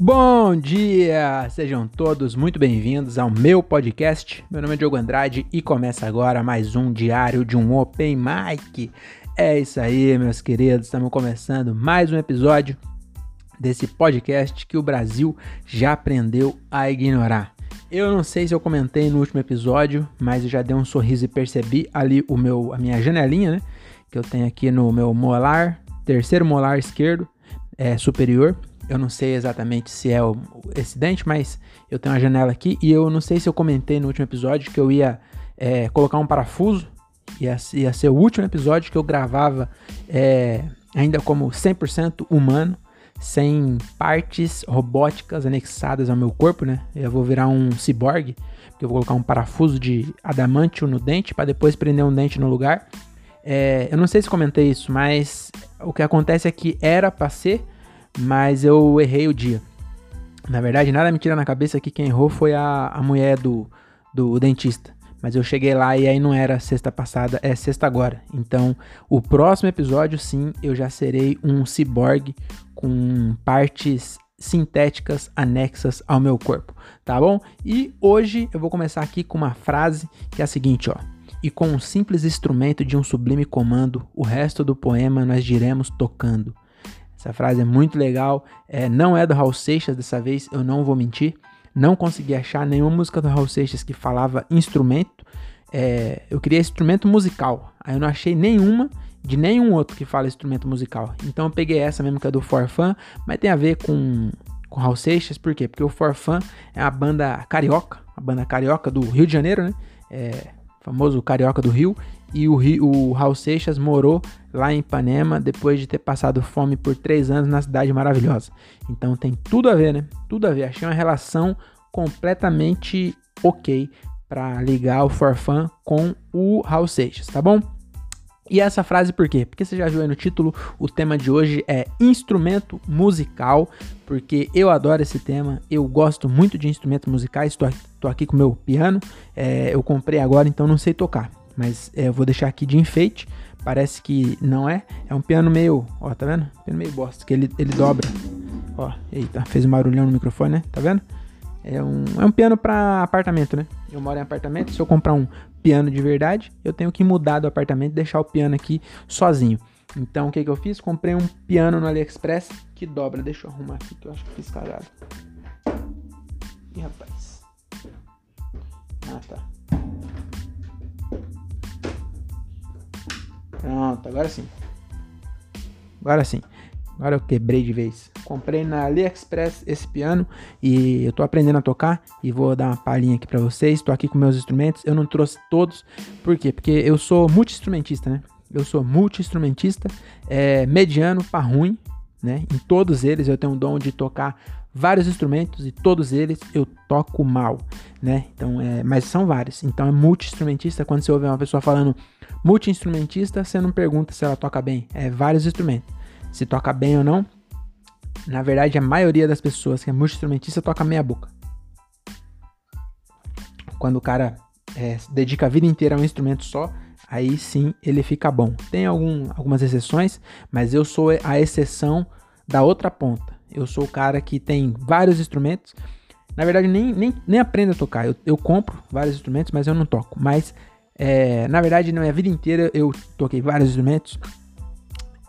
Bom dia! Sejam todos muito bem-vindos ao meu podcast. Meu nome é Diogo Andrade e começa agora mais um diário de um Open Mic. É isso aí, meus queridos, estamos começando mais um episódio desse podcast que o Brasil já aprendeu a ignorar. Eu não sei se eu comentei no último episódio, mas eu já dei um sorriso e percebi ali o meu, a minha janelinha, né? Que eu tenho aqui no meu molar, terceiro molar esquerdo, é, superior. Eu não sei exatamente se é o, esse dente, mas eu tenho uma janela aqui e eu não sei se eu comentei no último episódio que eu ia é, colocar um parafuso. Ia, ia ser o último episódio que eu gravava é, ainda como 100% humano, sem partes robóticas anexadas ao meu corpo, né? Eu vou virar um ciborgue, porque eu vou colocar um parafuso de adamantio no dente para depois prender um dente no lugar. É, eu não sei se comentei isso, mas o que acontece é que era para ser mas eu errei o dia. Na verdade, nada me tira na cabeça que quem errou foi a, a mulher do, do dentista. Mas eu cheguei lá e aí não era sexta passada, é sexta agora. Então, o próximo episódio, sim, eu já serei um ciborgue com partes sintéticas anexas ao meu corpo, tá bom? E hoje eu vou começar aqui com uma frase que é a seguinte, ó. E com um simples instrumento de um sublime comando, o resto do poema nós diremos tocando. Essa frase é muito legal. É, não é do Raul Seixas dessa vez, eu não vou mentir. Não consegui achar nenhuma música do Raul Seixas que falava instrumento. É, eu queria instrumento musical. Aí eu não achei nenhuma de nenhum outro que fala instrumento musical. Então eu peguei essa mesmo que é do Forfan, mas tem a ver com com Raul Seixas, por quê? Porque o Forfan é a banda carioca, a banda carioca do Rio de Janeiro, né? É, famoso carioca do Rio, e o, o Raul Seixas morou lá em Ipanema depois de ter passado fome por três anos na cidade maravilhosa. Então tem tudo a ver, né? Tudo a ver. Achei uma relação completamente ok para ligar o Forfã com o Raul Seixas, tá bom? E essa frase por quê? Porque você já viu aí no título, o tema de hoje é instrumento musical, porque eu adoro esse tema, eu gosto muito de instrumentos musicais, estou aqui, aqui com o meu piano, é, eu comprei agora, então não sei tocar mas é, eu vou deixar aqui de enfeite. Parece que não é. É um piano meio, ó, tá vendo? Piano meio bosta, que ele, ele dobra. Ó, eita, fez um barulhão no microfone, né? Tá vendo? É um, é um piano para apartamento, né? Eu moro em apartamento, se eu comprar um piano de verdade, eu tenho que mudar do apartamento e deixar o piano aqui sozinho. Então, o que que eu fiz? Comprei um piano no AliExpress que dobra. Deixa eu arrumar aqui que eu acho que fiz cagado. Ih, rapaz. Ah, tá. Pronto, agora sim. Agora sim. Agora eu quebrei de vez. Comprei na AliExpress esse piano e eu tô aprendendo a tocar e vou dar uma palhinha aqui para vocês. Tô aqui com meus instrumentos. Eu não trouxe todos. Por quê? Porque eu sou multi-instrumentista, né? Eu sou multi-instrumentista, é, mediano para ruim, né? Em todos eles eu tenho o dom de tocar vários instrumentos e todos eles eu toco mal, né? Então, é, mas são vários. Então é multi-instrumentista. Quando você ouve uma pessoa falando multi-instrumentista, você não pergunta se ela toca bem. É vários instrumentos. Se toca bem ou não. Na verdade, a maioria das pessoas que é multi-instrumentista toca meia boca. Quando o cara é, dedica a vida inteira a um instrumento só, aí sim ele fica bom. Tem algum, algumas exceções, mas eu sou a exceção da outra ponta. Eu sou o cara que tem vários instrumentos. Na verdade, nem, nem, nem aprendo a tocar. Eu, eu compro vários instrumentos, mas eu não toco. Mas, é, na verdade, na minha vida inteira eu toquei vários instrumentos.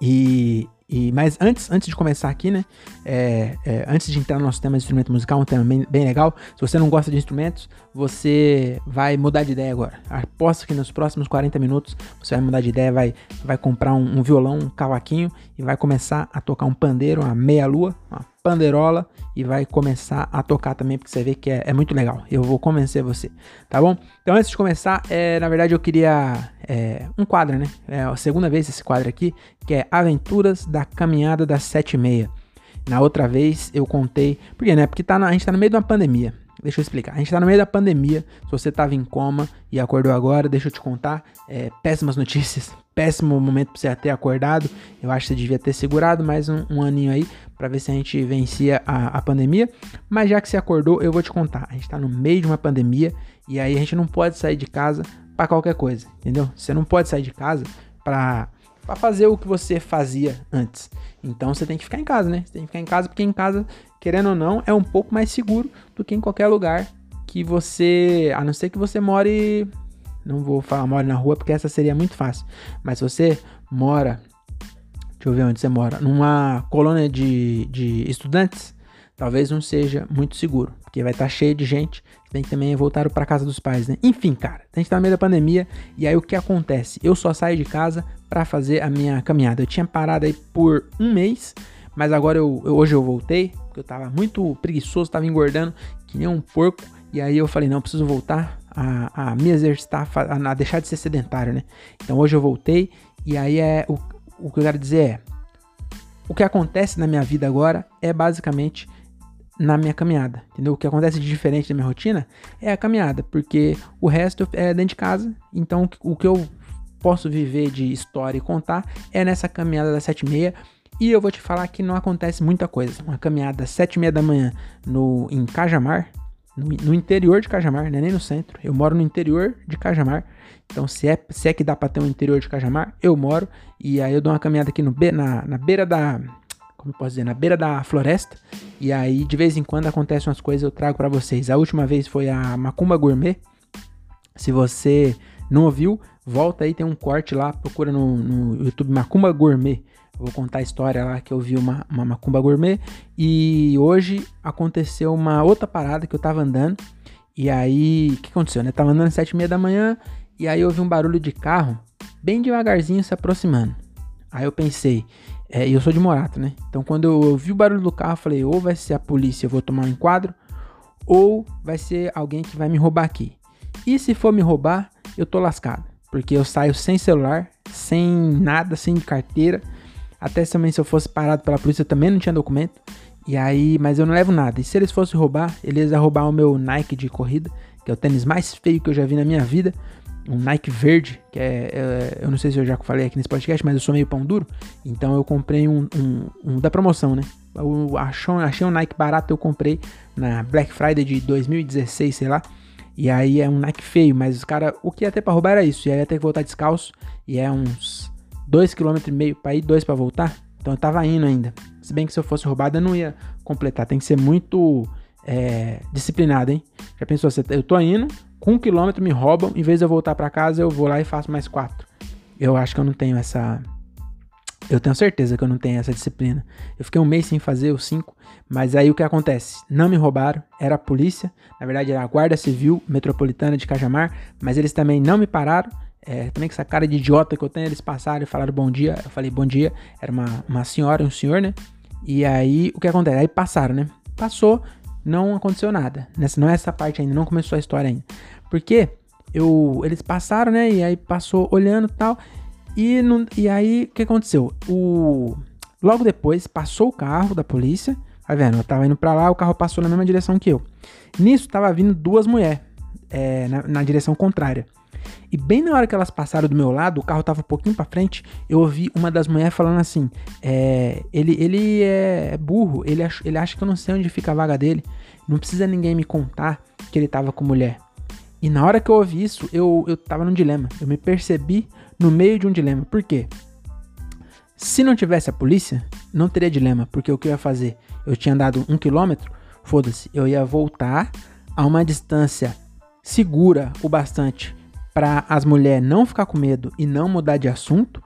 E, e, mas antes, antes de começar aqui, né? É, é, antes de entrar no nosso tema de instrumento musical, um tema bem, bem, legal. Se você não gosta de instrumentos, você vai mudar de ideia agora. Aposto que nos próximos 40 minutos você vai mudar de ideia, vai, vai comprar um, um violão, um cavaquinho e vai começar a tocar um pandeiro, uma meia-lua, uma panderola e vai começar a tocar também, porque você vê que é, é, muito legal. Eu vou convencer você, tá bom? Então, antes de começar, é, na verdade eu queria é, um quadro, né? É a segunda vez esse quadro aqui, que é Aventuras da Caminhada das Sete e Meia. Na outra vez eu contei, porque né? Porque tá na, a gente tá no meio de uma pandemia. Deixa eu explicar. A gente tá no meio da pandemia. Se você tava em coma e acordou agora, deixa eu te contar. É, péssimas notícias. Péssimo momento pra você ter acordado. Eu acho que você devia ter segurado mais um, um aninho aí para ver se a gente vencia a, a, pandemia. Mas já que você acordou, eu vou te contar. A gente tá no meio de uma pandemia e aí a gente não pode sair de casa para qualquer coisa, entendeu? Você não pode sair de casa para para fazer o que você fazia antes. Então você tem que ficar em casa, né? Você tem que ficar em casa porque em casa, querendo ou não, é um pouco mais seguro do que em qualquer lugar que você, a não ser que você more, não vou falar more na rua porque essa seria muito fácil, mas você mora, deixa eu ver onde você mora, numa colônia de, de estudantes, talvez não seja muito seguro, porque vai estar tá cheio de gente, tem que também voltar para casa dos pais, né? Enfim, cara, a gente tá no meio da pandemia e aí o que acontece? Eu só saio de casa para fazer a minha caminhada. Eu tinha parado aí por um mês, mas agora eu, eu, hoje eu voltei, porque eu tava muito preguiçoso, tava engordando que nem um porco. E aí eu falei, não, preciso voltar a, a me exercitar, a, a deixar de ser sedentário, né? Então hoje eu voltei e aí é o, o que eu quero dizer é o que acontece na minha vida agora é basicamente na minha caminhada, entendeu? O que acontece de diferente da minha rotina é a caminhada, porque o resto é dentro de casa, então o que eu posso viver de história e contar é nessa caminhada das sete e meia, e eu vou te falar que não acontece muita coisa. Uma caminhada às sete e meia da manhã no, em Cajamar, no, no, interior de Cajamar, não é nem no centro. Eu moro no interior de Cajamar. Então, se é, se é que dá pra ter um interior de Cajamar, eu moro. E aí eu dou uma caminhada aqui no, na, na beira da. Como posso dizer? Na beira da floresta. E aí, de vez em quando, acontecem umas coisas eu trago para vocês. A última vez foi a Macumba Gourmet. Se você não ouviu, volta aí, tem um corte lá, procura no, no YouTube Macumba Gourmet. Eu vou contar a história lá que eu vi uma, uma macumba gourmet. E hoje aconteceu uma outra parada que eu tava andando. E aí, o que aconteceu, né? tava andando às sete e meia da manhã. E aí eu ouvi um barulho de carro, bem devagarzinho se aproximando. Aí eu pensei, é, eu sou de Morato, né? Então quando eu ouvi o barulho do carro, eu falei, ou vai ser a polícia, eu vou tomar um enquadro, ou vai ser alguém que vai me roubar aqui. E se for me roubar, eu tô lascado. Porque eu saio sem celular, sem nada, sem carteira. Até também se eu fosse parado pela polícia, eu também não tinha documento. E aí, mas eu não levo nada. E se eles fossem roubar, eles iam roubar o meu Nike de corrida, que é o tênis mais feio que eu já vi na minha vida. Um Nike verde, que é, é eu não sei se eu já falei aqui nesse podcast, mas eu sou meio pão duro. Então eu comprei um, um, um da promoção, né? Eu achei, achei um Nike barato, eu comprei na Black Friday de 2016, sei lá. E aí é um Nike feio, mas os cara, o que ia ter pra roubar era isso. E aí ia ter que voltar descalço. E é uns 2,5 km para ir, 2 para voltar. Então eu tava indo ainda. Se bem que se eu fosse roubado eu não ia completar. Tem que ser muito é, disciplinado, hein? Já pensou, eu tô indo, com um quilômetro me roubam, em vez de eu voltar para casa, eu vou lá e faço mais quatro. Eu acho que eu não tenho essa. Eu tenho certeza que eu não tenho essa disciplina. Eu fiquei um mês sem fazer os cinco, mas aí o que acontece? Não me roubaram, era a polícia, na verdade era a Guarda Civil Metropolitana de Cajamar, mas eles também não me pararam é, também com essa cara de idiota que eu tenho, eles passaram e falaram bom dia. Eu falei bom dia. Era uma, uma senhora e um senhor, né? E aí, o que acontece? Aí passaram, né? Passou, não aconteceu nada. Nessa, não é essa parte ainda, não começou a história ainda. Porque eu, eles passaram, né? E aí passou olhando e tal. E, não, e aí, o que aconteceu? O, logo depois, passou o carro da polícia. Tá vendo? Eu tava indo pra lá, o carro passou na mesma direção que eu. Nisso, tava vindo duas mulheres é, na, na direção contrária. E bem na hora que elas passaram do meu lado, o carro tava um pouquinho para frente, eu ouvi uma das mulheres falando assim: é, ele, ele é burro, ele, ach, ele acha que eu não sei onde fica a vaga dele, não precisa ninguém me contar que ele tava com mulher. E na hora que eu ouvi isso, eu, eu tava num dilema. Eu me percebi no meio de um dilema. Por quê? Se não tivesse a polícia, não teria dilema, porque o que eu ia fazer? Eu tinha andado um quilômetro, foda-se, eu ia voltar a uma distância segura o bastante para as mulheres não ficar com medo e não mudar de assunto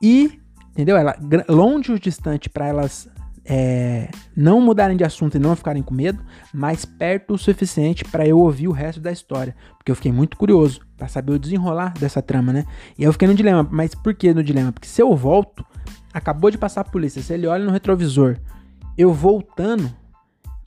e, entendeu? Ela longe o distante para elas é, não mudarem de assunto e não ficarem com medo, mas perto o suficiente para eu ouvir o resto da história, porque eu fiquei muito curioso para saber o desenrolar dessa trama, né? E eu fiquei no dilema, mas por que no dilema? Porque se eu volto, acabou de passar a polícia, se ele olha no retrovisor, eu voltando,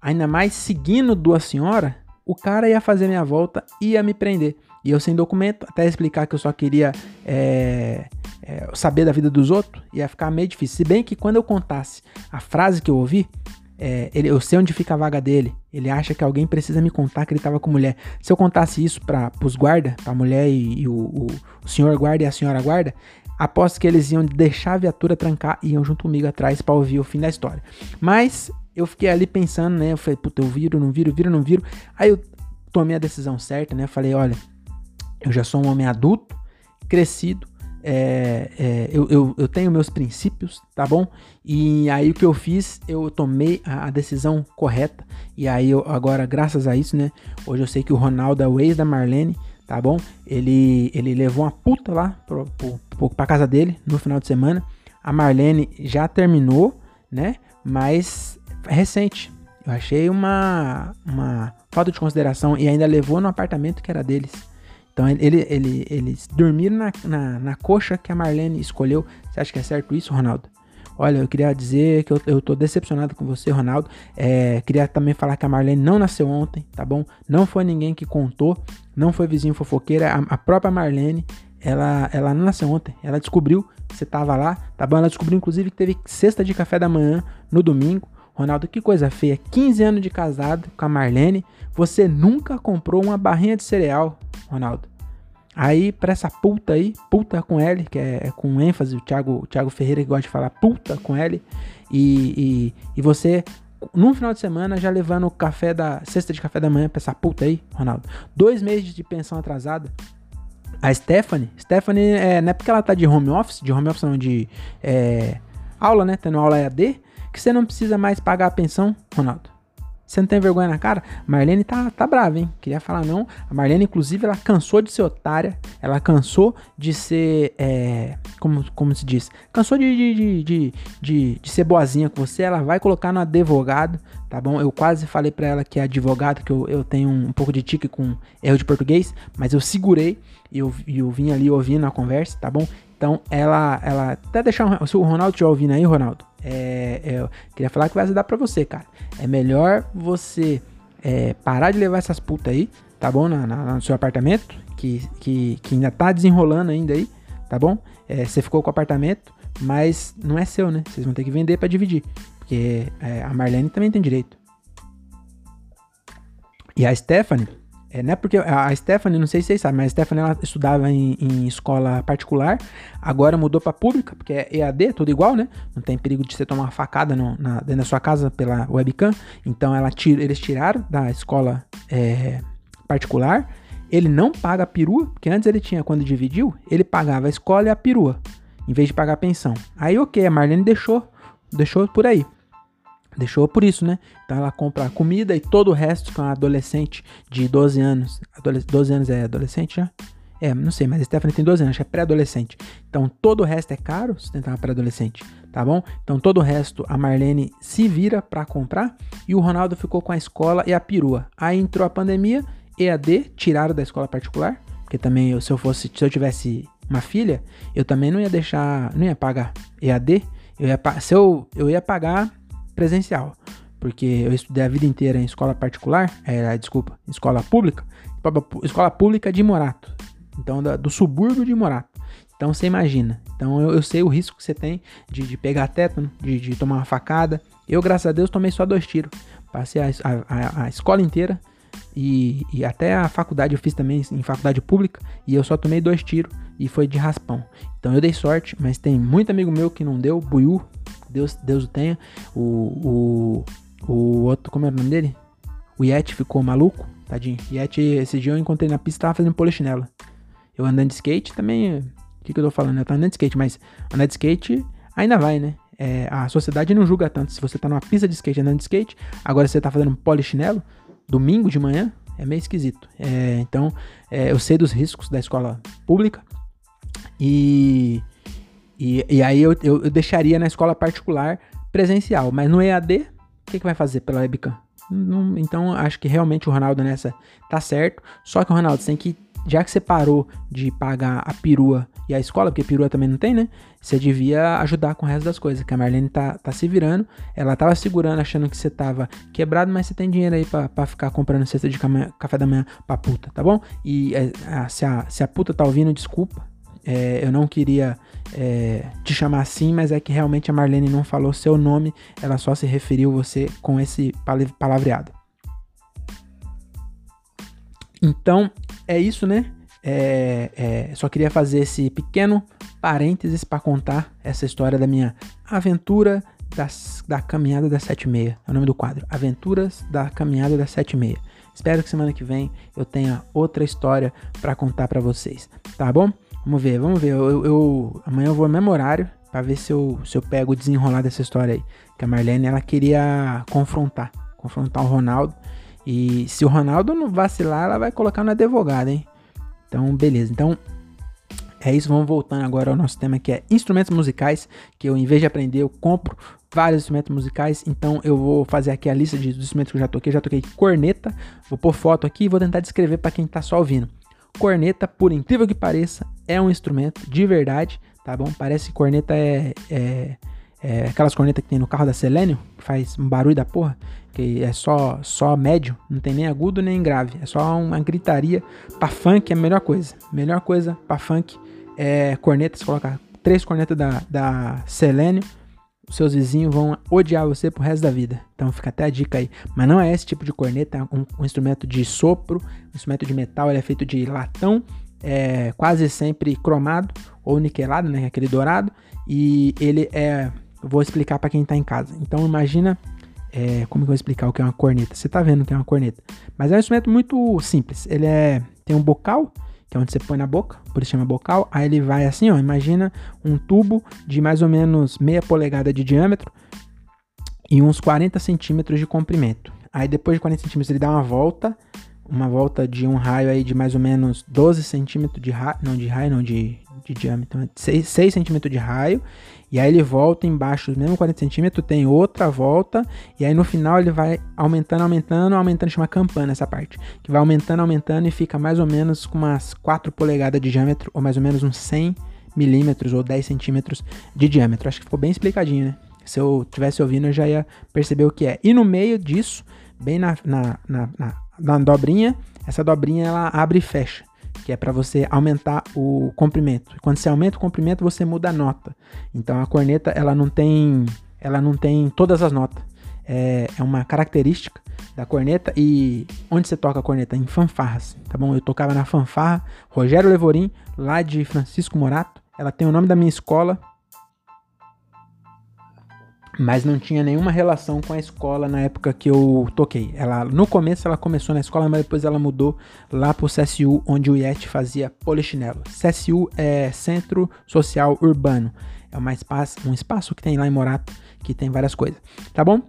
ainda mais seguindo duas senhoras, o cara ia fazer minha volta e ia me prender. E eu sem documento, até explicar que eu só queria é, é, saber da vida dos outros, ia ficar meio difícil. Se bem que quando eu contasse a frase que eu ouvi, é, ele, eu sei onde fica a vaga dele. Ele acha que alguém precisa me contar que ele tava com mulher. Se eu contasse isso para os guarda, pra mulher e, e o, o, o, senhor guarda e a senhora guarda, aposto que eles iam deixar a viatura trancar e iam junto comigo atrás para ouvir o fim da história. Mas eu fiquei ali pensando, né? Eu falei, puta, eu viro, não viro, viro, não viro. Aí eu tomei a decisão certa, né? Falei, olha, eu já sou um homem adulto, crescido, é, é, eu, eu, eu, tenho meus princípios, tá bom? E aí o que eu fiz, eu tomei a, a decisão correta. E aí eu, agora, graças a isso, né? Hoje eu sei que o Ronaldo é o ex da Marlene, tá bom? Ele, ele levou uma puta lá pro, pro, pro, pra casa dele no final de semana. A Marlene já terminou, né? Mas recente. Eu achei uma, uma falta de consideração e ainda levou no apartamento que era deles. Então ele, ele, eles dormiram na, na, na, coxa que a Marlene escolheu. Você acha que é certo isso, Ronaldo? Olha, eu queria dizer que eu, eu tô decepcionado com você, Ronaldo. É, queria também falar que a Marlene não nasceu ontem, tá bom? Não foi ninguém que contou, não foi vizinho fofoqueira. A, a própria Marlene, ela, ela não nasceu ontem. Ela descobriu que você tava lá, tá bom? Ela descobriu, inclusive, que teve cesta de café da manhã no domingo. Ronaldo, que coisa feia. 15 anos de casado com a Marlene. Você nunca comprou uma barrinha de cereal, Ronaldo. Aí, pra essa puta aí, puta com L, que é, é com ênfase, o Thiago, o Thiago Ferreira que gosta de falar puta com L, e, e, e você, num final de semana, já levando o café da, cesta de café da manhã pra essa puta aí, Ronaldo. Dois meses de pensão atrasada. A Stephanie, Stephanie, é, não é porque ela tá de home office, de home office não, de é, aula, né, tendo aula EAD, que você não precisa mais pagar a pensão, Ronaldo. Você não tem vergonha na cara? Marlene tá, tá brava, hein? Queria falar não. A Marlene, inclusive, ela cansou de ser otária. Ela cansou de ser. É, como, como se diz? Cansou de, de, de, de, de ser boazinha com você. Ela vai colocar no advogado, tá bom? Eu quase falei pra ela que é advogado, que eu, eu tenho um, pouco de tique com erro de português, mas eu segurei e eu, eu vim ali ouvindo a conversa, tá bom? Então ela, ela até deixar. O Ronaldo estiver ouvindo aí, Ronaldo, é, é, eu queria falar que vai ajudar pra você, cara. É melhor você é, parar de levar essas putas aí, tá bom? Na, na, no seu apartamento, que, que, que ainda tá desenrolando ainda aí, tá bom? É, você ficou com o apartamento, mas não é seu, né? Vocês vão ter que vender para dividir. Porque é, a Marlene também tem direito. E a Stephanie, é, né? Porque a Stephanie, não sei se vocês sabem, mas a Stephanie ela estudava em, em escola particular, agora mudou para pública, porque é EAD, tudo igual, né? Não tem perigo de você tomar uma facada no, na, dentro da sua casa pela webcam. Então ela tira, eles tiraram da escola é, particular. Ele não paga a perua, porque antes ele tinha, quando dividiu, ele pagava a escola e a perua, em vez de pagar a pensão. Aí, ok, a Marlene deixou, deixou por aí. Deixou por isso, né? Então ela compra comida e todo o resto com a adolescente de 12 anos. Adole 12 anos é adolescente já? É, não sei, mas a Stephanie tem 12 anos, acho que é pré-adolescente. Então todo o resto é caro se tentar uma pré-adolescente, tá bom? Então todo o resto a Marlene se vira para comprar e o Ronaldo ficou com a escola e a perua. Aí entrou a pandemia, EAD, tiraram da escola particular, porque também eu, se eu fosse, se eu tivesse uma filha, eu também não ia deixar, não ia pagar EAD, eu ia, se eu, eu ia pagar presencial, porque eu estudei a vida inteira em escola particular, é, desculpa, escola pública, escola pública de Morato, então do, do subúrbio de Morato. Então você imagina. Então eu, eu, sei o risco que você tem de, de pegar tétano, de, de, tomar uma facada. Eu, graças a Deus, tomei só dois tiros. Passei a, a, a escola inteira e, e, até a faculdade eu fiz também em faculdade pública e eu só tomei dois tiros e foi de raspão. Então eu dei sorte, mas tem muito amigo meu que não deu, buiu, Deus, Deus o tenha. O, o, o outro, como era o nome dele? O Yeti ficou maluco, tadinho. Yeti, esse dia eu encontrei na pista, tava fazendo polichinelo. Eu andando de skate também, o que, que eu tô falando? Eu tô andando de skate, mas andar de skate ainda vai, né? É, a sociedade não julga tanto. Se você tá numa pista de skate andando de skate, agora você tá fazendo polichinelo, domingo de manhã, é meio esquisito. É, então, é, eu sei dos riscos da escola pública e e, e aí eu, eu, eu, deixaria na escola particular presencial, mas no EAD, o que, que vai fazer pela webcam? Não, então acho que realmente o Ronaldo nessa tá certo. Só que o Ronaldo tem que, já que você parou de pagar a perua e a escola, porque perua também não tem, né? Você devia ajudar com o resto das coisas. Que a Marlene tá, tá se virando. Ela tava segurando, achando que você tava quebrado, mas você tem dinheiro aí pra, pra ficar comprando cesta de café da manhã pra puta, tá bom? E é, se, a, se a puta tá ouvindo, desculpa. É, eu não queria é, te chamar assim, mas é que realmente a Marlene não falou seu nome, ela só se referiu você com esse palavreado. Então, é isso, né? É, é, só queria fazer esse pequeno parênteses para contar essa história da minha aventura das, da Caminhada das Sete e Meia. É o nome do quadro. Aventuras da Caminhada das Sete e Meia. Espero que semana que vem eu tenha outra história para contar para vocês, tá bom? Vamos ver, vamos ver. Eu, eu, amanhã eu vou ao mesmo horário pra ver se eu, se eu pego o desenrolar dessa história aí. Que a Marlene, ela queria confrontar. Confrontar o Ronaldo. E se o Ronaldo não vacilar, ela vai colocar no advogado, hein? Então, beleza. Então, é isso. Vamos voltando agora ao nosso tema que é instrumentos musicais. Que eu, em vez de aprender, eu compro vários instrumentos musicais. Então, eu vou fazer aqui a lista de, dos instrumentos que eu já toquei. Já toquei corneta. Vou pôr foto aqui e vou tentar descrever para quem tá só ouvindo. Corneta, por incrível que pareça, é um instrumento de verdade, tá bom? Parece que corneta é, é é, aquelas cornetas que tem no carro da Selênio, que faz um barulho da porra, que é só, só médio, não tem nem agudo nem grave, é só uma gritaria. Pra funk é a melhor coisa. Melhor coisa pra funk é corneta, você coloca três cornetas da, da Selênio, seus vizinhos vão odiar você pro resto da vida. Então fica até a dica aí. Mas não é esse tipo de corneta, é um, um instrumento de sopro, um instrumento de metal, ele é feito de latão, é quase sempre cromado ou niquelado, né? Aquele dourado. E ele é vou explicar para quem tá em casa. Então imagina é, como que eu vou explicar o que é uma corneta. Você tá vendo que é uma corneta. Mas é um instrumento muito simples. Ele é tem um bocal, que é onde você põe na boca, por isso chama bocal. Aí ele vai assim, ó, imagina um tubo de mais ou menos meia polegada de diâmetro e uns 40 centímetros de comprimento. Aí depois de 40 centímetros ele dá uma volta, uma volta de um raio aí de mais ou menos 12 centímetros de raio, não de raio, não de, de diâmetro, 6, 6 centímetros de raio, e aí ele volta embaixo, mesmo 40 centímetros, tem outra volta, e aí no final ele vai aumentando, aumentando, aumentando, chama campana essa parte, que vai aumentando, aumentando e fica mais ou menos com umas 4 polegadas de diâmetro, ou mais ou menos uns 100 milímetros ou 10 centímetros de diâmetro. Acho que ficou bem explicadinho, né? Se eu tivesse ouvindo, eu já ia perceber o que é. E no meio disso, bem na, na, na, na, na dobrinha, essa dobrinha ela abre e fecha que é para você aumentar o comprimento. Quando você aumenta o comprimento, você muda a nota. Então a corneta ela não tem, ela não tem todas as notas. É, é uma característica da corneta e onde você toca a corneta em fanfarras, tá bom? Eu tocava na fanfarra Rogério Levorim, lá de Francisco Morato. Ela tem o nome da minha escola, mas não tinha nenhuma relação com a escola na época que eu toquei. Ela no começo ela começou na escola, mas depois ela mudou lá pro CSU, onde o Yeti fazia polichinelo. CSU é Centro Social Urbano. É uma espaço, um espaço que tem lá em Morato, que tem várias coisas. Tá bom?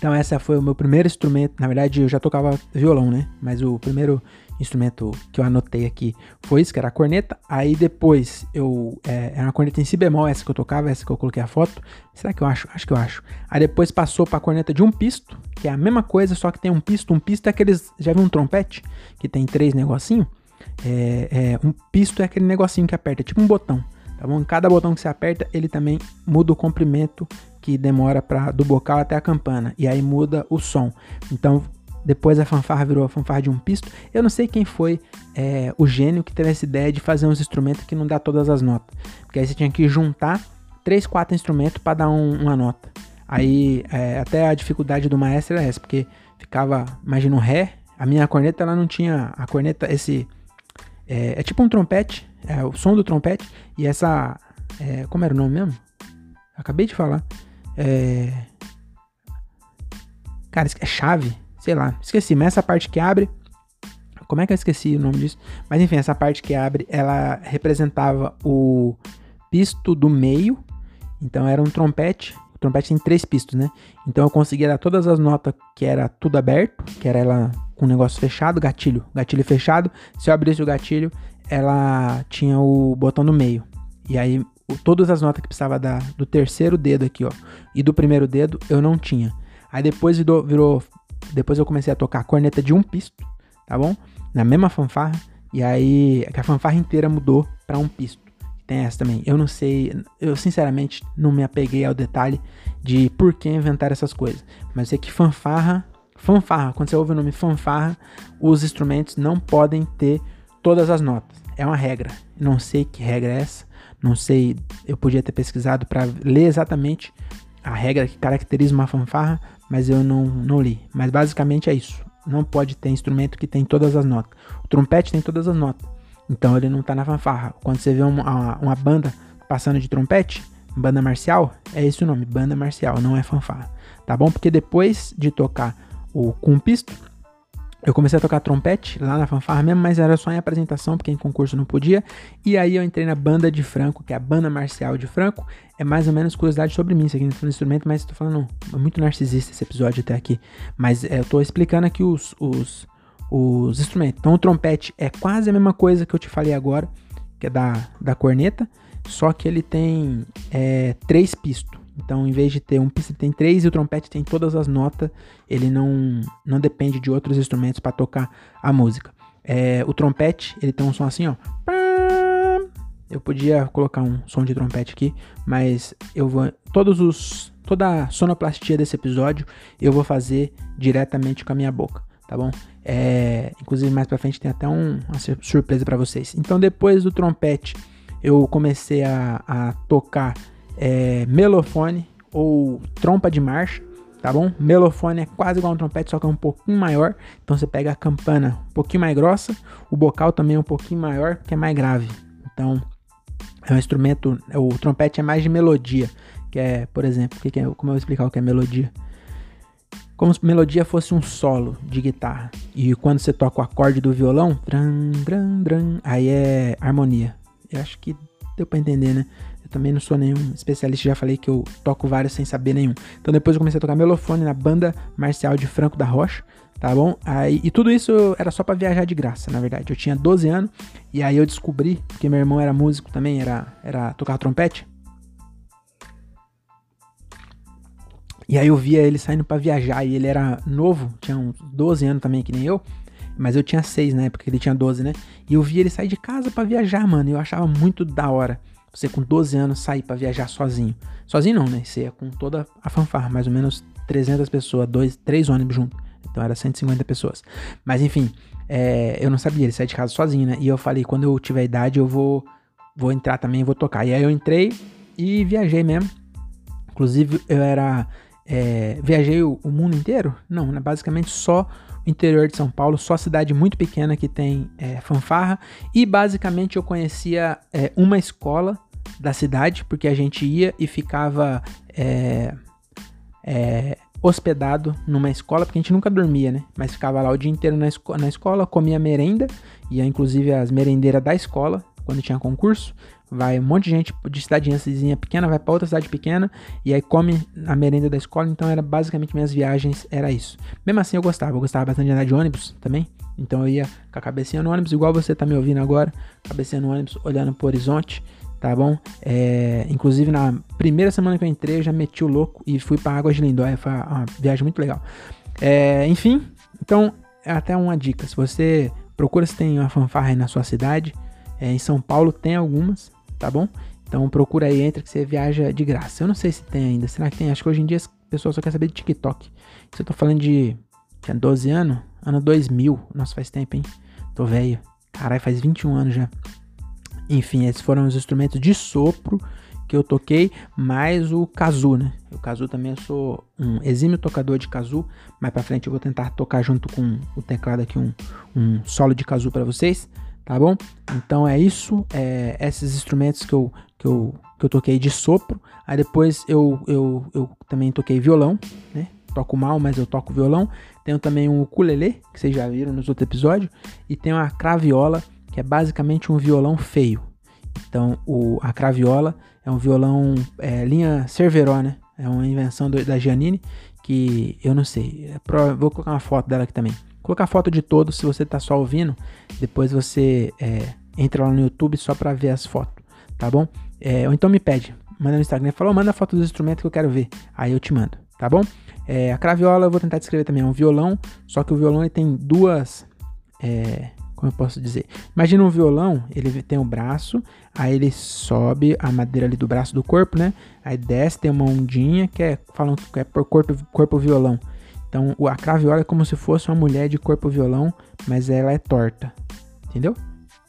Então essa foi o meu primeiro instrumento. Na verdade, eu já tocava violão, né? Mas o primeiro instrumento que eu anotei aqui foi isso, que era a corneta. Aí depois eu. É, era uma corneta em si bemol, essa que eu tocava, essa que eu coloquei a foto. Será que eu acho? Acho que eu acho. Aí depois passou pra corneta de um pisto, que é a mesma coisa, só que tem um pisto. Um pisto é aqueles. Já viu um trompete? Que tem três negocinhos? É, é, um pisto é aquele negocinho que aperta, tipo um botão. Tá bom? Cada botão que você aperta, ele também muda o comprimento que demora para do bocal até a campana. E aí muda o som. Então depois a fanfarra virou a fanfarra de um pisto. Eu não sei quem foi é, o gênio que teve essa ideia de fazer uns instrumentos que não dá todas as notas. Porque aí você tinha que juntar três, quatro instrumentos para dar um, uma nota. Aí é, até a dificuldade do maestro era essa, porque ficava, imagina um ré. A minha corneta ela não tinha a corneta esse é, é tipo um trompete, é o som do trompete e essa é, como era o nome mesmo? Acabei de falar. É, cara, é chave Sei lá, esqueci, mas essa parte que abre. Como é que eu esqueci o nome disso? Mas enfim, essa parte que abre, ela representava o pisto do meio. Então era um trompete. O trompete tem três pistos, né? Então eu conseguia dar todas as notas que era tudo aberto, que era ela com o negócio fechado, gatilho, gatilho fechado. Se eu abrisse o gatilho, ela tinha o botão no meio. E aí todas as notas que precisava dar do terceiro dedo aqui, ó, e do primeiro dedo eu não tinha. Aí depois virou, virou depois eu comecei a tocar corneta de um pisto, tá bom? Na mesma fanfarra. E aí a fanfarra inteira mudou para um pisto. Tem essa também. Eu não sei, eu sinceramente não me apeguei ao detalhe de por que inventar essas coisas. Mas sei que fanfarra, fanfarra, quando você ouve o nome fanfarra, os instrumentos não podem ter todas as notas. É uma regra. Não sei que regra é essa. Não sei, eu podia ter pesquisado para ler exatamente a regra que caracteriza uma fanfarra, mas eu não, não li. Mas basicamente é isso. Não pode ter instrumento que tem todas as notas. O trompete tem todas as notas. Então ele não tá na fanfarra. Quando você vê uma, uma banda passando de trompete, banda marcial, é esse o nome, banda marcial, não é fanfarra. Tá bom? Porque depois de tocar o com pisto, eu comecei a tocar trompete lá na fanfarra mesmo, mas era só em apresentação, porque em concurso não podia. E aí eu entrei na banda de Franco, que é a banda marcial de Franco. É mais ou menos curiosidade sobre mim, isso aqui no instrumento, mas tô falando, é muito narcisista esse episódio até aqui. Mas é, eu tô explicando aqui os, os, os instrumentos. Então o trompete é quase a mesma coisa que eu te falei agora, que é da, da corneta, só que ele tem é, três pistos. Então, em vez de ter um pisto, tem três e o trompete tem todas as notas. Ele não, não depende de outros instrumentos para tocar a música. É, o trompete, ele tem um som assim, ó. Eu podia colocar um som de trompete aqui, mas eu vou todos os toda a sonoplastia desse episódio eu vou fazer diretamente com a minha boca, tá bom? É, inclusive mais para frente tem até um, uma surpresa para vocês. Então depois do trompete eu comecei a, a tocar é, melofone ou trompa de marcha, tá bom? Melofone é quase igual um trompete, só que é um pouquinho maior. Então você pega a campana um pouquinho mais grossa, o bocal também é um pouquinho maior, que é mais grave. Então é um instrumento, o trompete é mais de melodia, que é, por exemplo, que que é, como eu vou explicar o que é melodia? Como se melodia fosse um solo de guitarra. E quando você toca o acorde do violão, dran, dran, dran, aí é harmonia. Eu acho que deu pra entender, né? Também não sou nenhum especialista, já falei que eu toco vários sem saber nenhum. Então depois eu comecei a tocar melofone na banda marcial de Franco da Rocha, tá bom? Aí, e tudo isso era só para viajar de graça, na verdade. Eu tinha 12 anos e aí eu descobri, porque meu irmão era músico também, era, era tocar trompete. E aí eu via ele saindo para viajar e ele era novo, tinha uns 12 anos também, que nem eu. Mas eu tinha 6 na época, ele tinha 12, né? E eu via ele sair de casa para viajar, mano. E eu achava muito da hora. Você com 12 anos sair para viajar sozinho. Sozinho não, né? Você ia com toda a fanfarra, mais ou menos 300 pessoas, dois, três ônibus junto. Então era 150 pessoas. Mas enfim, é, eu não sabia, ele sair de casa sozinho, né? E eu falei, quando eu tiver idade, eu vou, vou entrar também, vou tocar. E aí eu entrei e viajei mesmo. Inclusive, eu era. É, viajei o, o, mundo inteiro? Não, né? basicamente só interior de São Paulo, só cidade muito pequena que tem é, fanfarra. E basicamente eu conhecia é, uma escola da cidade, porque a gente ia e ficava é, é, hospedado numa escola, porque a gente nunca dormia, né? Mas ficava lá o dia inteiro na, esco na escola, comia merenda, ia inclusive as merendeiras da escola, quando tinha concurso. Vai um monte de gente de cidadezinha pequena, vai para outra cidade pequena e aí come a merenda da escola. Então era basicamente minhas viagens, era isso. Mesmo assim eu gostava, eu gostava bastante de andar de ônibus também. Então eu ia com a cabecinha no ônibus, igual você tá me ouvindo agora, cabecinha no ônibus, olhando pro horizonte, tá bom? É, inclusive na primeira semana que eu entrei, eu já meti o louco e fui para Águas de Lindóia, foi uma viagem muito legal. É, enfim, então é até uma dica, se você procura se tem uma fanfarra aí na sua cidade, é, em São Paulo tem algumas, tá bom? Então procura aí, entra que você viaja de graça. Eu não sei se tem ainda. Será que tem? Acho que hoje em dia as pessoas só querem saber de TikTok. Se eu tô falando de. Tinha 12 anos? Ano 2000. Nossa, faz tempo, hein? Tô velho. Caralho, faz 21 anos já. Enfim, esses foram os instrumentos de sopro que eu toquei, mais o kazoo, né? O kazoo também eu sou um exímio tocador de kazoo. Mais para frente eu vou tentar tocar junto com o teclado aqui um, um solo de kazoo para vocês tá bom? Então é isso, é, esses instrumentos que eu, que, eu, que eu toquei de sopro. Aí depois eu, eu, eu também toquei violão, né? Toco mal, mas eu toco violão. Tenho também um ukulele, que vocês já viram nos outros episódios. E tenho a craviola, que é basicamente um violão feio. Então o, a craviola é um violão é, linha Cerveró, né? É uma invenção do, da Giannini, que eu não sei. É vou colocar uma foto dela aqui também colocar foto de todos, se você tá só ouvindo, depois você é, entra lá no YouTube só para ver as fotos, tá bom? É, ou então me pede, manda no Instagram, fala, oh, manda foto dos instrumentos que eu quero ver, aí eu te mando, tá bom? É, a craviola eu vou tentar descrever também, é um violão, só que o violão ele tem duas, é, como eu posso dizer? Imagina um violão, ele tem um braço, aí ele sobe a madeira ali do braço do corpo, né? Aí desce, tem uma ondinha que é, falam que é por corpo, corpo violão. Então a craviola é como se fosse uma mulher de corpo violão, mas ela é torta. Entendeu?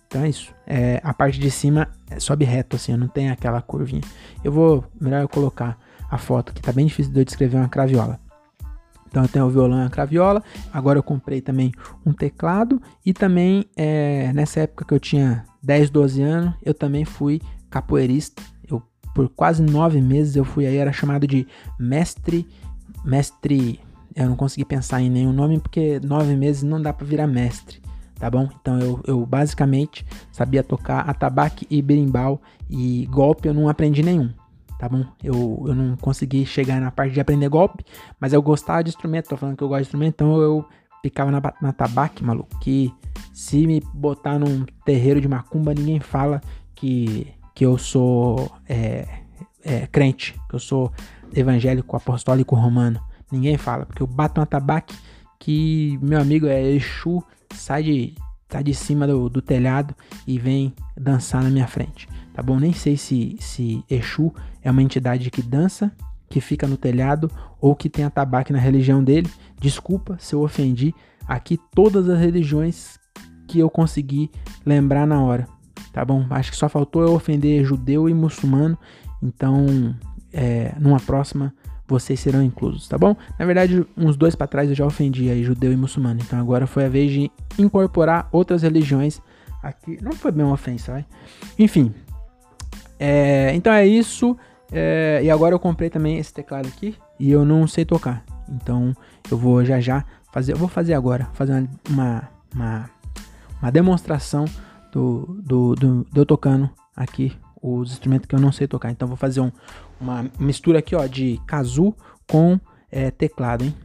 Então é isso. É, a parte de cima sobe reto, assim, não tem aquela curvinha. Eu vou, melhor eu colocar a foto, que tá bem difícil de eu descrever uma craviola. Então eu tenho o violão e a craviola. Agora eu comprei também um teclado. E também, é, nessa época que eu tinha 10, 12 anos, eu também fui capoeirista. Eu, por quase nove meses eu fui aí, era chamado de mestre. Mestre Eu não consegui pensar em nenhum nome porque nove meses não dá para virar mestre, tá bom? Então eu, eu basicamente sabia tocar atabaque e berimbau e golpe eu não aprendi nenhum, tá bom? Eu, eu não consegui chegar na parte de aprender golpe, mas eu gostava de instrumento, tô falando que eu gosto de instrumento, então eu ficava na, na tabaque, maluco, que se me botar num terreiro de macumba, ninguém fala que, que eu sou é, é, crente, que eu sou evangélico, apostólico romano. Ninguém fala, porque eu bato um atabaque que meu amigo é Exu, sai de, sai de cima do, do telhado e vem dançar na minha frente. Tá bom? Nem sei se, se Exu é uma entidade que dança, que fica no telhado ou que tem atabaque na religião dele. Desculpa se eu ofendi aqui todas as religiões que eu consegui lembrar na hora. Tá bom? Acho que só faltou eu ofender judeu e muçulmano. Então, é, numa próxima vocês serão inclusos, tá bom? Na verdade, uns dois para trás eu já ofendi aí judeu e muçulmano, então agora foi a vez de incorporar outras religiões aqui. Não foi bem uma ofensa, vai. Enfim, é, então é isso. É, e agora eu comprei também esse teclado aqui e eu não sei tocar, então eu vou já já fazer. Eu vou fazer agora, fazer uma, uma, uma demonstração do, do, do, do eu tocando aqui os instrumentos que eu não sei tocar. Então vou fazer um, uma mistura aqui, ó, de kazoo com é, teclado, hein?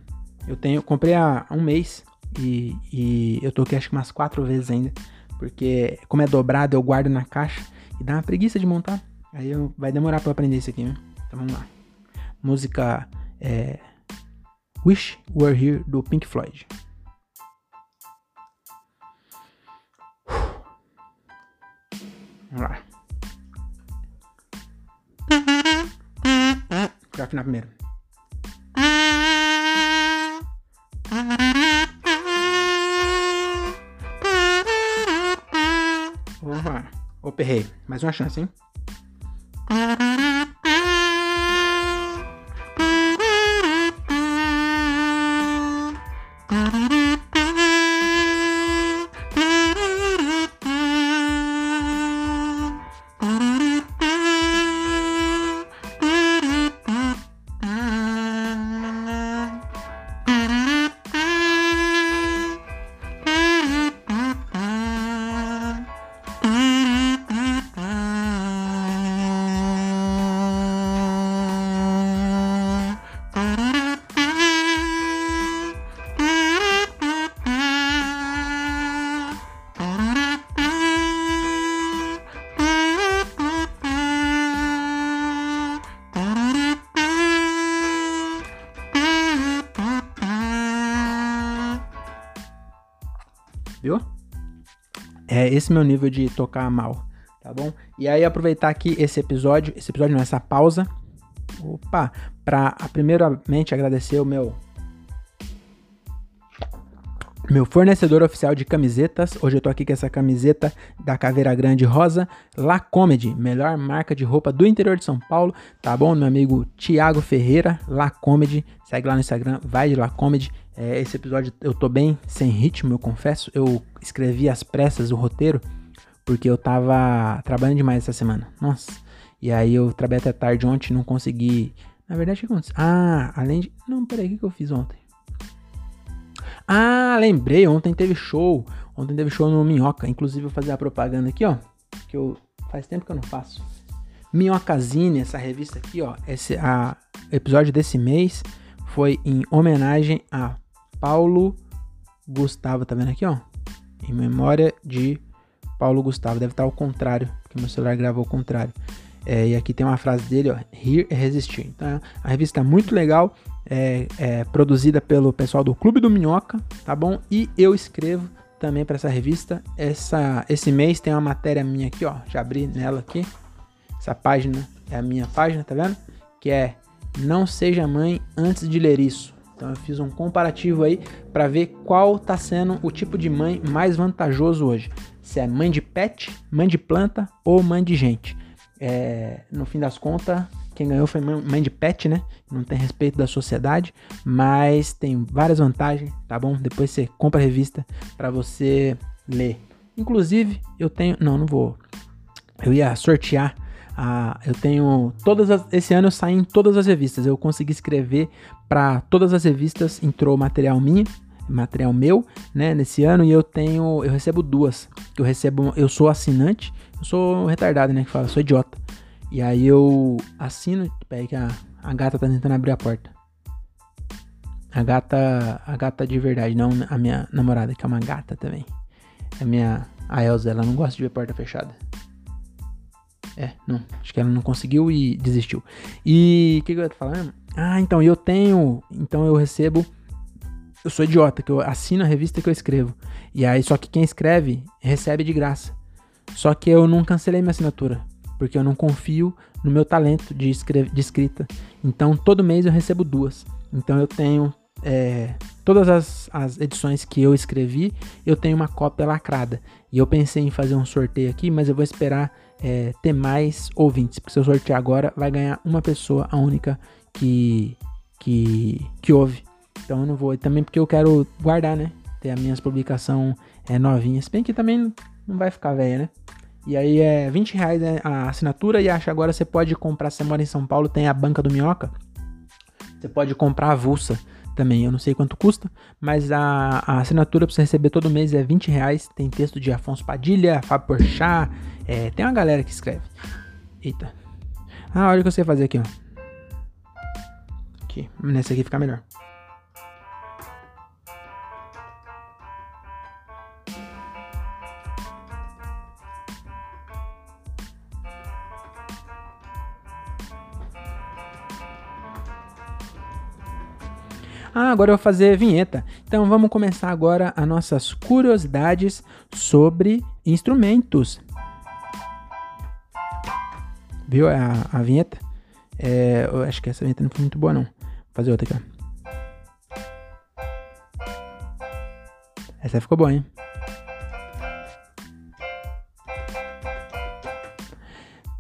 Eu tenho, comprei há um mês e, e eu toquei acho que umas quatro vezes ainda, porque como é dobrado eu guardo na caixa e dá uma preguiça de montar. Aí eu, vai demorar para aprender isso aqui, né? Então vamos lá. Música é, Wish Were Here do Pink Floyd. Vamos lá. Vou afinar primeiro. Vamos. Opa, errei. Mais uma chance, hein? Esse meu nível de tocar mal, tá bom? E aí aproveitar aqui esse episódio, esse episódio não, essa pausa, opa, pra primeiramente agradecer o meu meu fornecedor oficial de camisetas. Hoje eu tô aqui com essa camiseta da Caveira Grande Rosa, La Comedy, melhor marca de roupa do interior de São Paulo, tá bom? Meu amigo Thiago Ferreira, La Comedy, segue lá no Instagram, vai de La Comedy. É, esse episódio eu tô bem sem ritmo, eu confesso. Eu escrevi às pressas o roteiro porque eu tava trabalhando demais essa semana. Nossa. E aí eu trabalhei até tarde ontem, não consegui. Na verdade, o que aconteceu? Ah, além de. Não, peraí, o que eu fiz ontem? Ah, lembrei, ontem teve show. Ontem teve show no Minhoca. Inclusive, eu vou fazer a propaganda aqui, ó. Que eu. Faz tempo que eu não faço. Minhocazine, essa revista aqui, ó. Esse a, episódio desse mês foi em homenagem a Paulo Gustavo, tá vendo aqui, ó? Em memória de Paulo Gustavo. Deve estar ao contrário, porque meu celular gravou ao contrário. É, e aqui tem uma frase dele, ó, Rir é resistir. Então, a revista é muito legal, é, é, produzida pelo pessoal do Clube do Minhoca, tá bom? E eu escrevo também para essa revista. Essa, esse mês tem uma matéria minha aqui, ó, já abri nela aqui. Essa página é a minha página, tá vendo? Que é Não seja mãe antes de ler isso. Então eu fiz um comparativo aí para ver qual tá sendo o tipo de mãe mais vantajoso hoje. Se é mãe de pet, mãe de planta ou mãe de gente. É, no fim das contas, quem ganhou foi mãe de pet, né? Não tem respeito da sociedade, mas tem várias vantagens, tá bom? Depois você compra a revista para você ler. Inclusive, eu tenho. Não, não vou. Eu ia sortear Ah, eu tenho todas as, esse ano eu saí em todas as revistas. Eu consegui escrever para todas as revistas, entrou material minha, material meu, né, nesse ano e eu tenho, eu recebo duas. Eu recebo, eu sou assinante, eu sou retardado, né, que fala, sou idiota. E aí eu assino, peraí que a, a gata tá tentando abrir a porta. A gata, a gata de verdade, não a minha namorada, que é uma gata também. A minha, a Elza, ela não gosta de ver porta fechada. É, não, acho que ela não conseguiu e desistiu. E o que, que eu ia falando? Ah, então eu tenho, então eu recebo eu sou idiota, que eu assino a revista que eu escrevo. E aí, só que quem escreve recebe de graça. Só que eu não cancelei minha assinatura, porque eu não confio no meu talento de, de escrita. Então, todo mês eu recebo duas. Então, eu tenho é, todas as, as edições que eu escrevi, eu tenho uma cópia lacrada. E eu pensei em fazer um sorteio aqui, mas eu vou esperar é, ter mais ouvintes. Porque se eu sortear agora, vai ganhar uma pessoa, a única que, que, que ouve então eu não vou. também porque eu quero guardar, né? Ter as minhas publicações é, novinhas. Bem que também não vai ficar velha, né? E aí é 20 reais né, a assinatura e acha agora você pode comprar, se você mora em São Paulo, tem a banca do Minhoca. Você pode comprar avulsa também, eu não sei quanto custa, mas a, a assinatura para você receber todo mês é 20 reais. Tem texto de Afonso Padilha, Fábio Porchat, é, tem uma galera que escreve. Eita. Ah, olha o que eu sei fazer aqui, ó. Aqui, nesse aqui fica melhor. Ah, agora eu vou fazer vinheta. Então vamos começar agora as nossas curiosidades sobre instrumentos. Viu a, a vinheta? É, eu acho que essa vinheta não foi muito boa não. Vou fazer outra aqui, ó. Essa ficou boa, hein?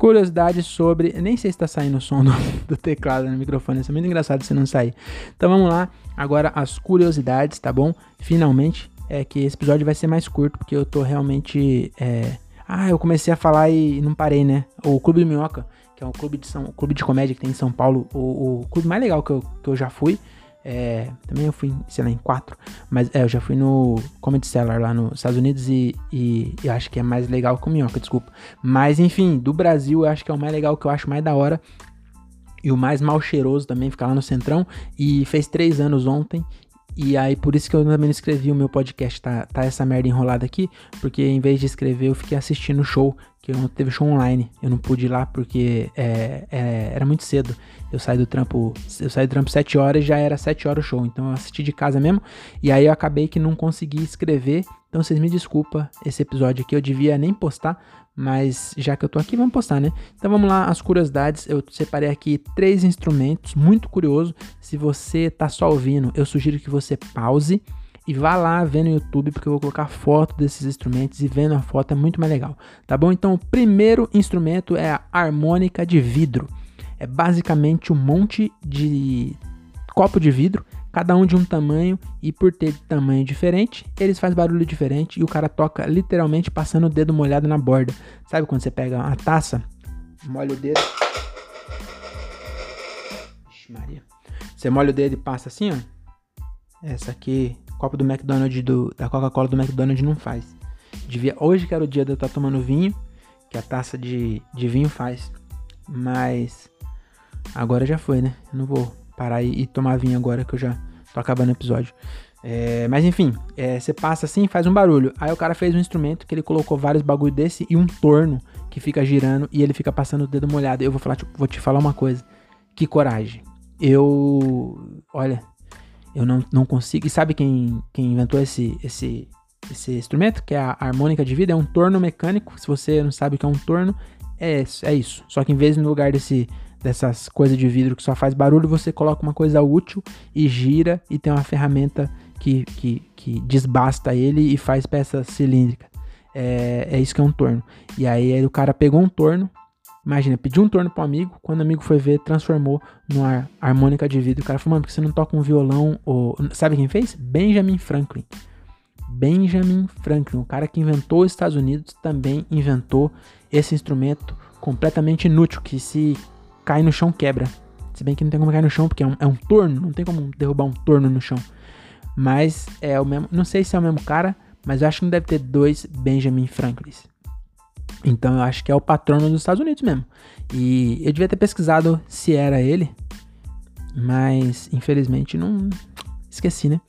Curiosidades sobre. Nem sei se tá saindo o som do, do teclado no microfone, isso é muito engraçado se não sair. Então vamos lá, agora as curiosidades, tá bom? Finalmente, é que esse episódio vai ser mais curto, porque eu tô realmente. É... Ah, eu comecei a falar e não parei, né? O Clube do Minhoca, que é um clube de, São, clube de comédia que tem em São Paulo, o, o clube mais legal que eu, que eu já fui. É, também eu fui, sei lá, em quatro. Mas é, eu já fui no Comedy Cellar lá nos Estados Unidos e, e, e acho que é mais legal que o Minhoca, desculpa. Mas enfim, do Brasil eu acho que é o mais legal, que eu acho mais da hora. E o mais mal cheiroso também, ficar lá no Centrão. E fez três anos ontem. E aí, por isso que eu também não escrevi o meu podcast, tá, tá essa merda enrolada aqui, porque em vez de escrever, eu fiquei assistindo o show, que eu não teve show online. Eu não pude ir lá porque é, é, era muito cedo. Eu saí do trampo, eu saí do trampo 7 horas já era 7 horas o show. Então eu assisti de casa mesmo. E aí eu acabei que não consegui escrever. Então vocês me desculpa esse episódio aqui. Eu devia nem postar, mas já que eu tô aqui, vamos postar, né? Então vamos lá, as curiosidades. Eu separei aqui três instrumentos, muito curioso. Se você tá só ouvindo, eu sugiro que você pause e vá lá ver no YouTube, porque eu vou colocar foto desses instrumentos e vendo a foto é muito mais legal, tá bom? Então o primeiro instrumento é a harmônica de vidro. É basicamente um monte de copo de vidro, cada um de um tamanho e por ter tamanho diferente, eles fazem barulho diferente e o cara toca literalmente passando o dedo molhado na borda. Sabe quando você pega uma taça, molha o dedo. Ixi, Maria. Você molha o dedo e passa assim, ó. Essa aqui, copo do McDonald's do, da Coca-Cola do McDonald's não faz. Devia, hoje que era o dia de eu estar tomando vinho, que a taça de, de vinho faz. Mas Agora já foi, né? Eu não vou parar e, e tomar vinho agora que eu já tô acabando o episódio. É, mas enfim, é, você passa assim faz um barulho. Aí o cara fez um instrumento que ele colocou vários bagulho desse e um torno que fica girando e ele fica passando o dedo molhado. Eu vou falar, tipo, vou te falar uma coisa. Que coragem. Eu. Olha, eu não, não consigo. E sabe quem, quem inventou esse, esse, esse instrumento? Que é a harmônica de vida. É um torno mecânico. Se você não sabe o que é um torno, é, é isso. Só que em vez no lugar desse dessas coisas de vidro que só faz barulho, você coloca uma coisa útil e gira e tem uma ferramenta que, que, que desbasta ele e faz peça cilíndrica. É, é isso que é um torno. E aí, aí o cara pegou um torno, imagina, pediu um torno pro amigo, quando o amigo foi ver, transformou numa harmônica de vidro. O cara falou, mano, por que você não toca um violão? Ou... Sabe quem fez? Benjamin Franklin. Benjamin Franklin, o cara que inventou os Estados Unidos, também inventou esse instrumento completamente inútil, que se cai no chão quebra. Se bem que não tem como cair no chão, porque é um, é um torno, não tem como derrubar um torno no chão. Mas é o mesmo, não sei se é o mesmo cara, mas eu acho que não deve ter dois Benjamin Franklins. Então eu acho que é o patrono dos Estados Unidos mesmo. E eu devia ter pesquisado se era ele, mas infelizmente não esqueci, né?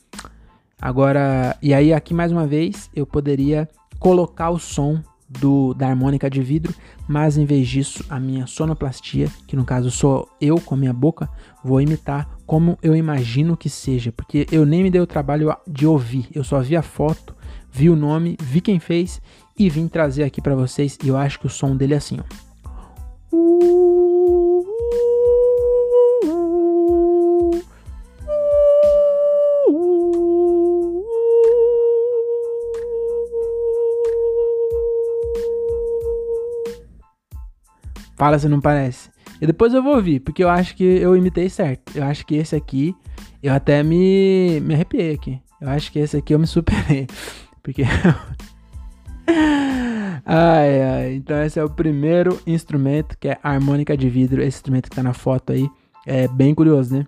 Agora, e aí aqui mais uma vez eu poderia colocar o som do, da harmônica de vidro, mas em vez disso, a minha sonoplastia, que no caso sou eu com a minha boca, vou imitar como eu imagino que seja, porque eu nem me dei o trabalho de ouvir, eu só vi a foto, vi o nome, vi quem fez e vim trazer aqui para vocês, e eu acho que o som dele é assim, ó. Fala se não parece. E depois eu vou ouvir, porque eu acho que eu imitei certo. Eu acho que esse aqui, eu até me, me arrepiei aqui. Eu acho que esse aqui eu me superei. Porque. ai, ai. Então esse é o primeiro instrumento, que é a harmônica de vidro. Esse instrumento que tá na foto aí. É bem curioso, né?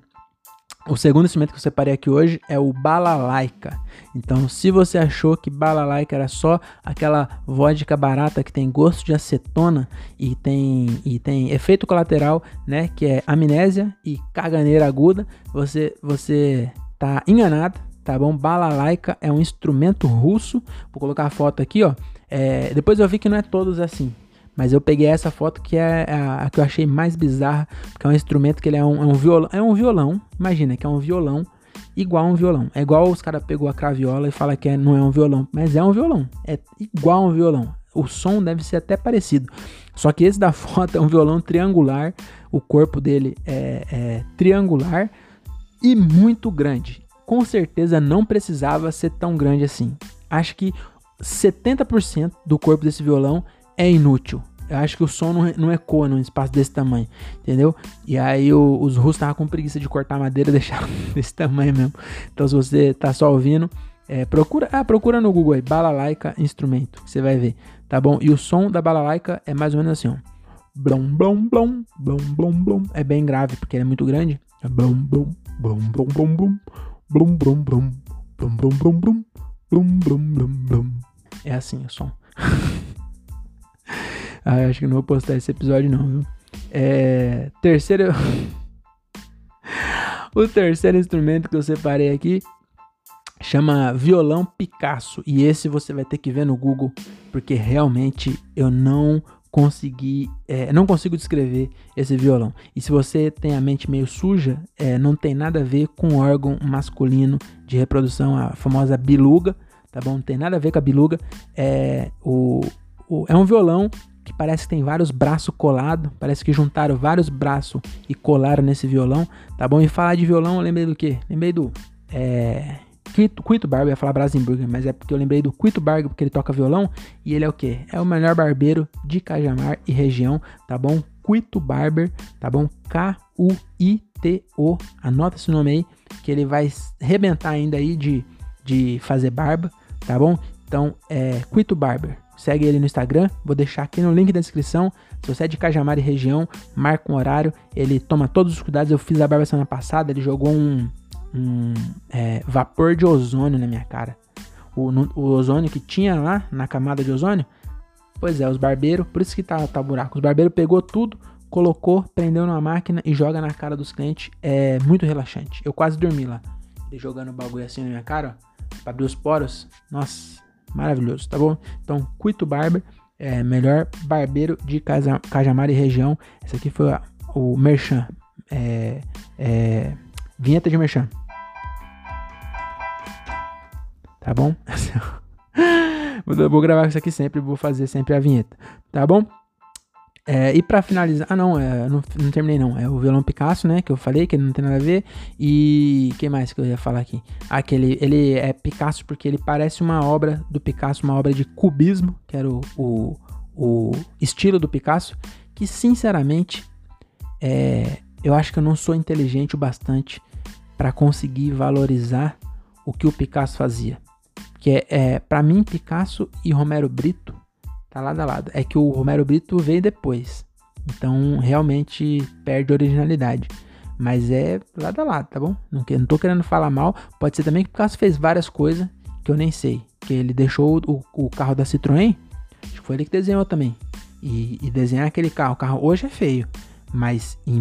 O segundo instrumento que eu separei aqui hoje é o balalaika. Então, se você achou que balalaika era só aquela vodka barata que tem gosto de acetona e tem, e tem efeito colateral, né, que é amnésia e caganeira aguda, você você tá enganado, tá bom? Balalaika é um instrumento russo. Vou colocar a foto aqui, ó. É, depois eu vi que não é todos assim. Mas eu peguei essa foto que é a, a, que eu achei mais bizarra, porque é um instrumento que ele é um, é um violão. É um violão, imagina, que é um violão igual a um violão. É igual os caras pegou a craviola e fala que é, não é um violão, mas é um violão. É igual a um violão. O som deve ser até parecido. Só que esse da foto é um violão triangular. O corpo dele é, é triangular e muito grande. Com certeza não precisava ser tão grande assim. Acho que 70% do corpo desse violão é inútil. Eu acho que o som não, não ecoa num espaço desse tamanho, entendeu? E aí o, os russos estavam com preguiça de cortar madeira e deixar desse tamanho mesmo. Então se você tá só ouvindo, é, procura, ah, procura no Google aí, balalaika instrumento, você vai ver, tá bom? E o som da balalaika é mais ou menos assim, ó. Blom, blom, blom, blom, blom. É bem grave porque ele é muito grande. É blom, blom, blom, blom, blom, Blum, blum, blum. Blum, blum, blum, blum. Blum, blum, blum, blum. É assim o som. ah, acho que não vou postar esse episódio não, viu? É... Terceiro... o terceiro instrumento que eu separei aqui chama Violão Picasso. E esse você vai ter que ver no Google, porque realmente eu não consegui, é, não consigo descrever esse violão. E se você tem a mente meio suja, é, não tem nada a ver com órgão masculino de reprodução, a famosa biluga, tá bom? Não tem nada a ver com a biluga. É, o, o é um violão que parece que tem vários braços colados, parece que juntaram vários braços e colaram nesse violão, tá bom? E falar de violão, eu lembrei do quê? Lembrei do. É. Quito Barber, ia falar Brasenburger, mas é porque eu lembrei do Quito Barber, porque ele toca violão, e ele é o quê? É o melhor barbeiro de Cajamar e região, tá bom? Quito Barber, tá bom? K-U-I-T-O, anota esse nome aí, que ele vai rebentar ainda aí de, de fazer barba, tá bom? Então, é Quito Barber, Segue ele no Instagram, vou deixar aqui no link da descrição. Se você é de Cajamar e região, marca um horário. Ele toma todos os cuidados. Eu fiz a barba semana passada, ele jogou um, um é, vapor de ozônio na minha cara. O, no, o, ozônio que tinha lá na camada de ozônio. Pois é, os barbeiros, por isso que tá, tá buraco. Os barbeiros pegou tudo, colocou, prendeu numa máquina e joga na cara dos clientes. É muito relaxante. Eu quase dormi lá. Ele jogando o bagulho assim na minha cara, ó, pra abrir os poros. Nossa, maravilhoso, tá bom? Então, Cuito Barber, é, melhor barbeiro de Caja, Cajamar e região. Esse aqui foi o Merchan, é, é, vinheta de Merchan. Tá bom? vou gravar isso aqui sempre, vou fazer sempre a vinheta, tá bom? É, e para finalizar, ah não, é, não, não, terminei não, é o violão Picasso, né, que eu falei que não tem nada a ver, e que mais que eu ia falar aqui? Ah, que ele, ele é Picasso porque ele parece uma obra do Picasso, uma obra de cubismo, que era o, o, o estilo do Picasso, que sinceramente, é, eu acho que eu não sou inteligente o bastante para conseguir valorizar o que o Picasso fazia. Que é, é para mim, Picasso e Romero Brito Tá lado a lado. É que o Romero Brito veio depois. Então, realmente perde originalidade. Mas é lado a lado, tá bom? Não, não tô querendo falar mal. Pode ser também que o Picasso fez várias coisas que eu nem sei. Que ele deixou o, o carro da Citroën, acho que foi ele que desenhou também. E, e desenhar aquele carro. O carro hoje é feio. Mas em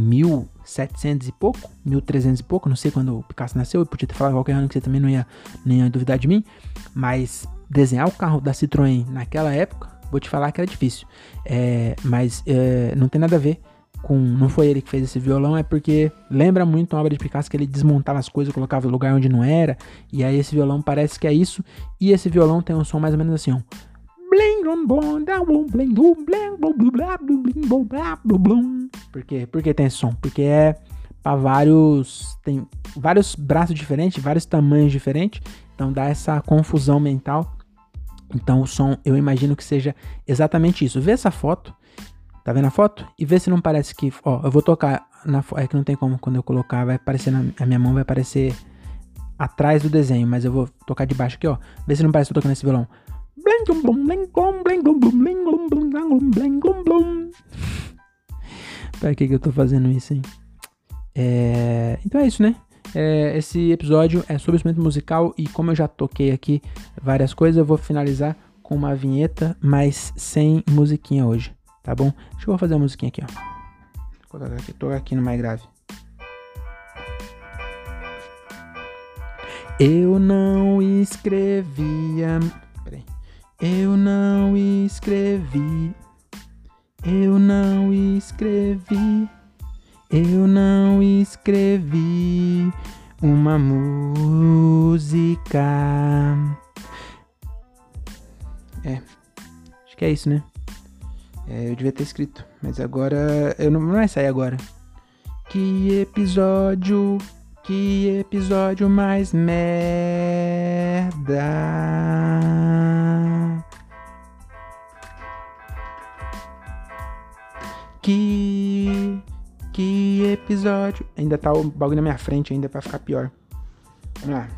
1700 e pouco, 1300 e pouco, não sei quando o Picasso nasceu, eu podia ter falado qualquer ano que você também não ia, nem ia duvidar de mim. Mas desenhar o carro da Citroën naquela época, vou te falar que era difícil. É, mas é, não tem nada a ver com. Não foi ele que fez esse violão, é porque lembra muito uma obra de Picasso que ele desmontava as coisas, colocava no lugar onde não era. E aí esse violão parece que é isso. E esse violão tem um som mais ou menos assim, ó. Por quê? Por que tem som? Porque é para vários. Tem vários braços diferentes, vários tamanhos diferentes. Então dá essa confusão mental. Então o som, eu imagino que seja exatamente isso. Vê essa foto Tá vendo a foto? E vê se não parece que. Ó, eu vou tocar na É que não tem como quando eu colocar, vai aparecer na a minha mão, vai aparecer atrás do desenho, mas eu vou tocar de baixo aqui, ó. Vê se não parece que eu tocando esse violão. Pra que que eu tô fazendo isso, hein? É... Então é isso, né? É, esse episódio é sobre instrumento musical e como eu já toquei aqui várias coisas, eu vou finalizar com uma vinheta, mas sem musiquinha hoje tá bom? Deixa eu fazer a musiquinha aqui, ó. Vou colocar aqui, aqui no mais grave. Eu não escrevia. Peraí. Eu não escrevi. Eu não escrevi. Eu não escrevi uma música. É. Acho que é isso, né? É, eu devia ter escrito, mas agora. Eu não, não vai sair agora. Que episódio. Que episódio mais merda. Que. Que episódio. Ainda tá o bagulho na minha frente ainda pra ficar pior. Vamos lá.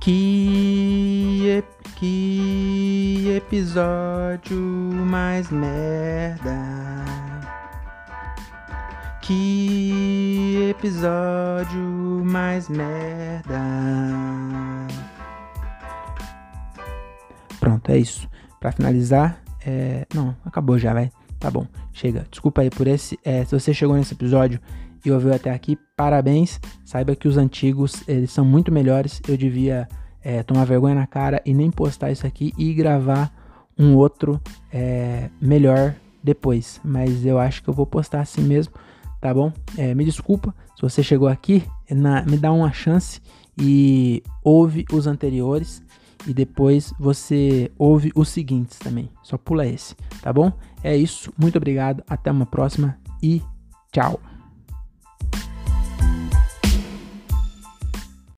Que, que episódio mais merda. Que episódio mais merda. Pronto, é isso. Para finalizar, é... não, acabou já, vai. Tá bom, chega. Desculpa aí por esse. É, se você chegou nesse episódio e ouviu até aqui, parabéns. Saiba que os antigos, eles são muito melhores. Eu devia é, tomar vergonha na cara e nem postar isso aqui e gravar um outro é, melhor depois. Mas eu acho que eu vou postar assim mesmo, tá bom? É, me desculpa se você chegou aqui, na, me dá uma chance e ouve os anteriores e depois você ouve os seguintes também. Só pula esse, tá bom? É isso, muito obrigado, até uma próxima e tchau.